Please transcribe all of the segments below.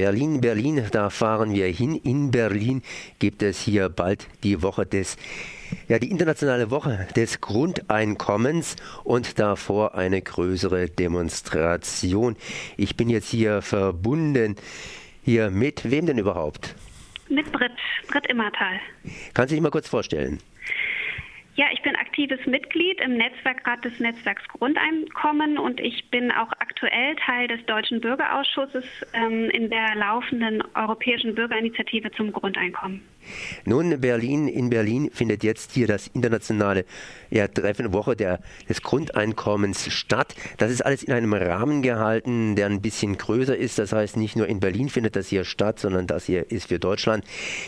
Berlin, Berlin, da fahren wir hin. In Berlin gibt es hier bald die Woche des, ja, die internationale Woche des Grundeinkommens und davor eine größere Demonstration. Ich bin jetzt hier verbunden, hier mit wem denn überhaupt? Mit Britt, Britt Immertal. Kannst du dich mal kurz vorstellen? Ja, ich bin aktives Mitglied im Netzwerkrat des Netzwerks Grundeinkommen und ich bin auch aktuell Teil des Deutschen Bürgerausschusses ähm, in der laufenden Europäischen Bürgerinitiative zum Grundeinkommen. Nun, Berlin, in Berlin findet jetzt hier das internationale ja, Treffen Woche der, des Grundeinkommens statt. Das ist alles in einem Rahmen gehalten, der ein bisschen größer ist. Das heißt, nicht nur in Berlin findet das hier statt, sondern das hier ist für Deutschland.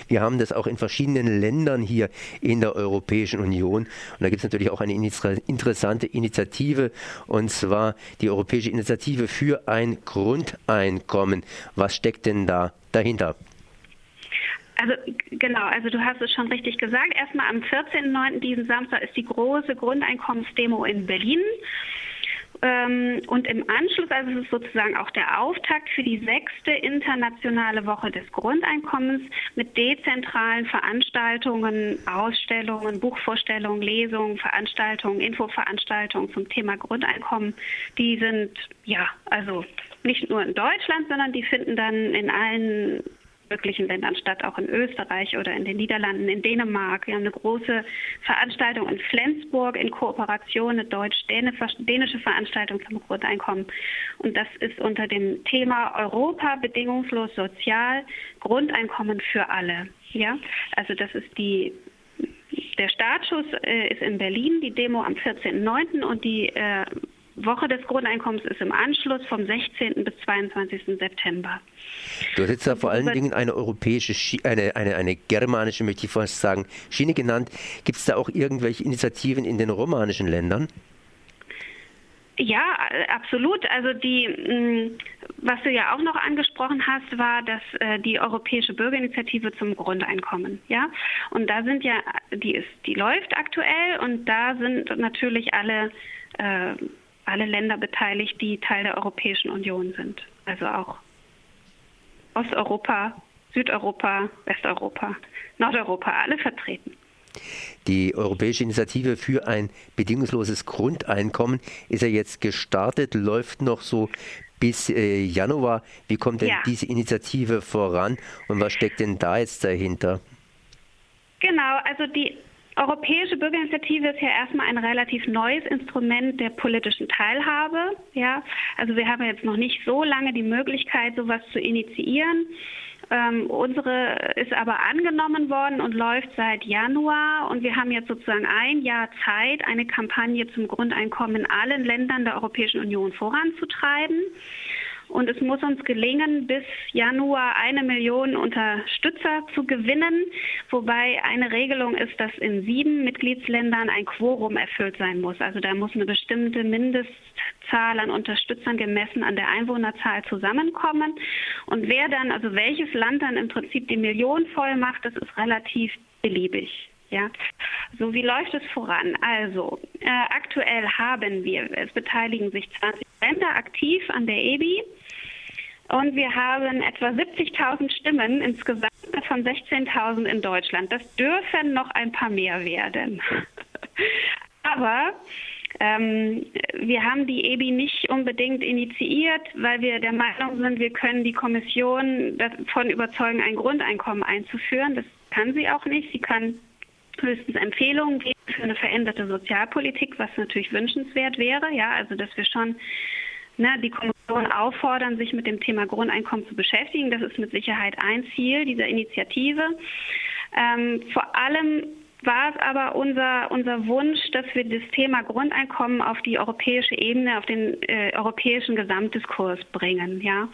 Wir haben das auch in verschiedenen Ländern hier in der Europäischen Union. Und da gibt es natürlich auch eine interessante Initiative, und zwar die Europäische Initiative für ein Grundeinkommen. Was steckt denn da dahinter? Also genau, also du hast es schon richtig gesagt. Erstmal am 14.09. diesen Samstag ist die große Grundeinkommensdemo in Berlin. Ähm, und im Anschluss, also es ist sozusagen auch der Auftakt für die sechste internationale Woche des Grundeinkommens mit dezentralen Veranstaltungen, Ausstellungen, Buchvorstellungen, Lesungen, Veranstaltungen, Infoveranstaltungen zum Thema Grundeinkommen. Die sind ja also nicht nur in Deutschland, sondern die finden dann in allen möglichen Ländern statt, auch in Österreich oder in den Niederlanden, in Dänemark. Wir haben eine große Veranstaltung in Flensburg in Kooperation, eine deutsch-dänische Veranstaltung zum Grundeinkommen. Und das ist unter dem Thema Europa bedingungslos sozial, Grundeinkommen für alle. Ja, also das ist die der Startschuss äh, ist in Berlin, die Demo am 14.09. und die äh, Woche des Grundeinkommens ist im Anschluss vom 16. bis 22. September. Du hast jetzt da vor allen Dingen eine europäische, eine, eine, eine germanische, möchte ich fast sagen, Schiene genannt. Gibt es da auch irgendwelche Initiativen in den romanischen Ländern? Ja, absolut. Also die, mm, was du ja auch noch angesprochen hast, war, dass äh, die Europäische Bürgerinitiative zum Grundeinkommen, ja. Und da sind ja, die ist, die läuft aktuell und da sind natürlich alle äh, alle Länder beteiligt, die Teil der Europäischen Union sind. Also auch Osteuropa, Südeuropa, Westeuropa, Nordeuropa, alle vertreten. Die Europäische Initiative für ein bedingungsloses Grundeinkommen ist ja jetzt gestartet, läuft noch so bis äh, Januar. Wie kommt denn ja. diese Initiative voran und was steckt denn da jetzt dahinter? Genau, also die Europäische Bürgerinitiative ist ja erstmal ein relativ neues Instrument der politischen Teilhabe. Ja, also wir haben jetzt noch nicht so lange die Möglichkeit, sowas zu initiieren. Ähm, unsere ist aber angenommen worden und läuft seit Januar und wir haben jetzt sozusagen ein Jahr Zeit, eine Kampagne zum Grundeinkommen in allen Ländern der Europäischen Union voranzutreiben. Und es muss uns gelingen, bis Januar eine Million Unterstützer zu gewinnen, wobei eine Regelung ist, dass in sieben Mitgliedsländern ein Quorum erfüllt sein muss. Also da muss eine bestimmte Mindestzahl an Unterstützern gemessen an der Einwohnerzahl zusammenkommen. Und wer dann, also welches Land dann im Prinzip die Million voll macht, das ist relativ beliebig. Ja, so wie läuft es voran? Also äh, aktuell haben wir, es beteiligen sich 20 Länder aktiv an der EBI und wir haben etwa 70.000 Stimmen insgesamt von 16.000 in Deutschland. Das dürfen noch ein paar mehr werden. Aber ähm, wir haben die EBI nicht unbedingt initiiert, weil wir der Meinung sind, wir können die Kommission davon überzeugen, ein Grundeinkommen einzuführen. Das kann sie auch nicht. Sie kann höchstens Empfehlungen geben für eine veränderte Sozialpolitik, was natürlich wünschenswert wäre. Ja, also dass wir schon ne, die Kommission auffordern, sich mit dem Thema Grundeinkommen zu beschäftigen. Das ist mit Sicherheit ein Ziel dieser Initiative. Ähm, vor allem war es aber unser, unser Wunsch, dass wir das Thema Grundeinkommen auf die europäische Ebene, auf den äh, europäischen Gesamtdiskurs bringen, ja.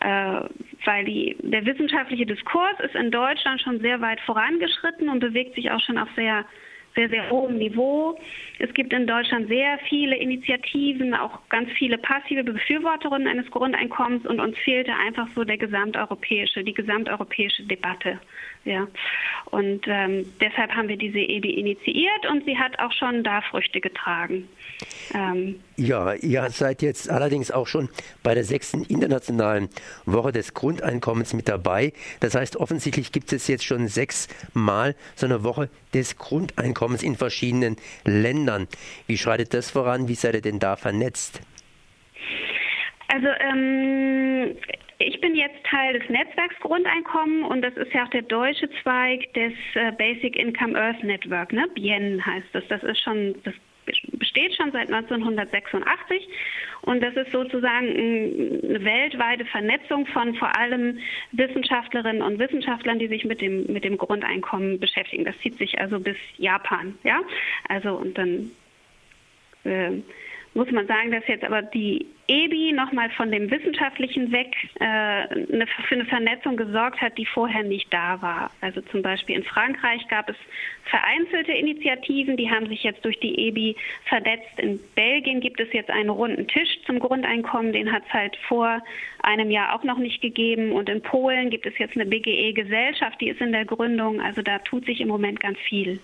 Äh, weil die, der wissenschaftliche Diskurs ist in Deutschland schon sehr weit vorangeschritten und bewegt sich auch schon auf sehr sehr, sehr hohem Niveau. Es gibt in Deutschland sehr viele Initiativen, auch ganz viele passive Befürworterinnen eines Grundeinkommens und uns fehlte einfach so der gesamteuropäische, die gesamteuropäische Debatte. Ja. Und ähm, deshalb haben wir diese EBI initiiert und sie hat auch schon da Früchte getragen. Ähm, ja, ihr seid jetzt allerdings auch schon bei der sechsten internationalen Woche des Grundeinkommens mit dabei. Das heißt, offensichtlich gibt es jetzt schon sechsmal so eine Woche des Grundeinkommens in verschiedenen Ländern. Wie schreitet das voran? Wie seid ihr denn da vernetzt? Also ähm, ich bin jetzt Teil des Netzwerks Grundeinkommen und das ist ja auch der deutsche Zweig des äh, Basic Income Earth Network, ne? BIEN heißt das. Das ist schon, das besteht schon seit 1986 und das ist sozusagen eine weltweite Vernetzung von vor allem Wissenschaftlerinnen und Wissenschaftlern, die sich mit dem, mit dem Grundeinkommen beschäftigen. Das zieht sich also bis Japan, ja. Also und dann äh, muss man sagen, dass jetzt aber die EBI nochmal von dem Wissenschaftlichen weg äh, eine, für eine Vernetzung gesorgt hat, die vorher nicht da war. Also zum Beispiel in Frankreich gab es vereinzelte Initiativen, die haben sich jetzt durch die EBI vernetzt. In Belgien gibt es jetzt einen runden Tisch zum Grundeinkommen, den hat es halt vor einem Jahr auch noch nicht gegeben. Und in Polen gibt es jetzt eine BGE-Gesellschaft, die ist in der Gründung. Also da tut sich im Moment ganz viel.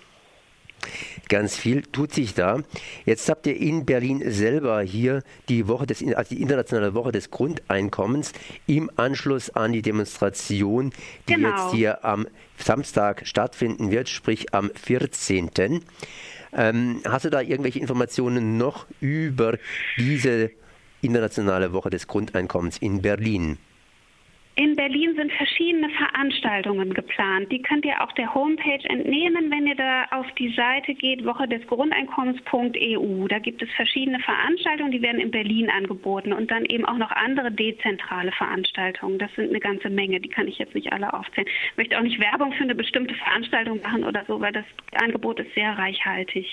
Ganz viel tut sich da. Jetzt habt ihr in Berlin selber hier die Woche des, also die internationale Woche des Grundeinkommens im Anschluss an die Demonstration, die genau. jetzt hier am Samstag stattfinden wird, sprich am 14. Ähm, hast du da irgendwelche Informationen noch über diese internationale Woche des Grundeinkommens in Berlin? In Berlin sind verschiedene Veranstaltungen geplant. Die könnt ihr auch der Homepage entnehmen, wenn ihr da auf die Seite geht, Woche des Grundeinkommens.eu. Da gibt es verschiedene Veranstaltungen, die werden in Berlin angeboten und dann eben auch noch andere dezentrale Veranstaltungen. Das sind eine ganze Menge, die kann ich jetzt nicht alle aufzählen. Ich möchte auch nicht Werbung für eine bestimmte Veranstaltung machen oder so, weil das Angebot ist sehr reichhaltig.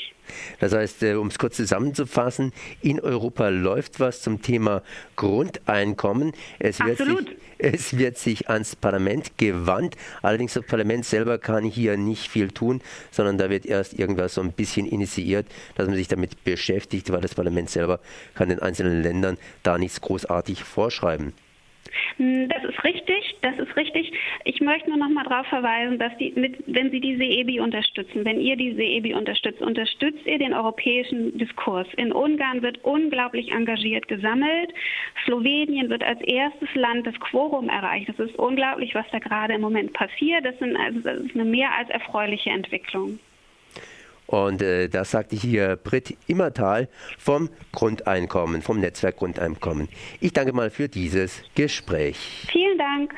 Das heißt, äh, um es kurz zusammenzufassen, in Europa läuft was zum Thema Grundeinkommen. Es Absolut. Sich, es wird sich ans Parlament gewandt. Allerdings das Parlament selber kann hier nicht viel tun, sondern da wird erst irgendwas so ein bisschen initiiert, dass man sich damit beschäftigt, weil das Parlament selber kann den einzelnen Ländern da nichts großartig vorschreiben. Hm, das ist richtig, das ist richtig. Ich möchte nur noch mal darauf verweisen, dass die, mit, wenn Sie diese EBI unterstützen, wenn ihr diese EBI unterstützt, unterstützt ihr den europäischen Diskurs. In Ungarn wird unglaublich engagiert gesammelt. Slowenien wird als erstes Land das Quorum erreicht. Das ist unglaublich, was da gerade im Moment passiert. Das, sind, also, das ist eine mehr als erfreuliche Entwicklung. Und äh, das sagte hier Britt Immertal vom Grundeinkommen, vom Netzwerk Grundeinkommen. Ich danke mal für dieses Gespräch. Vielen Dank.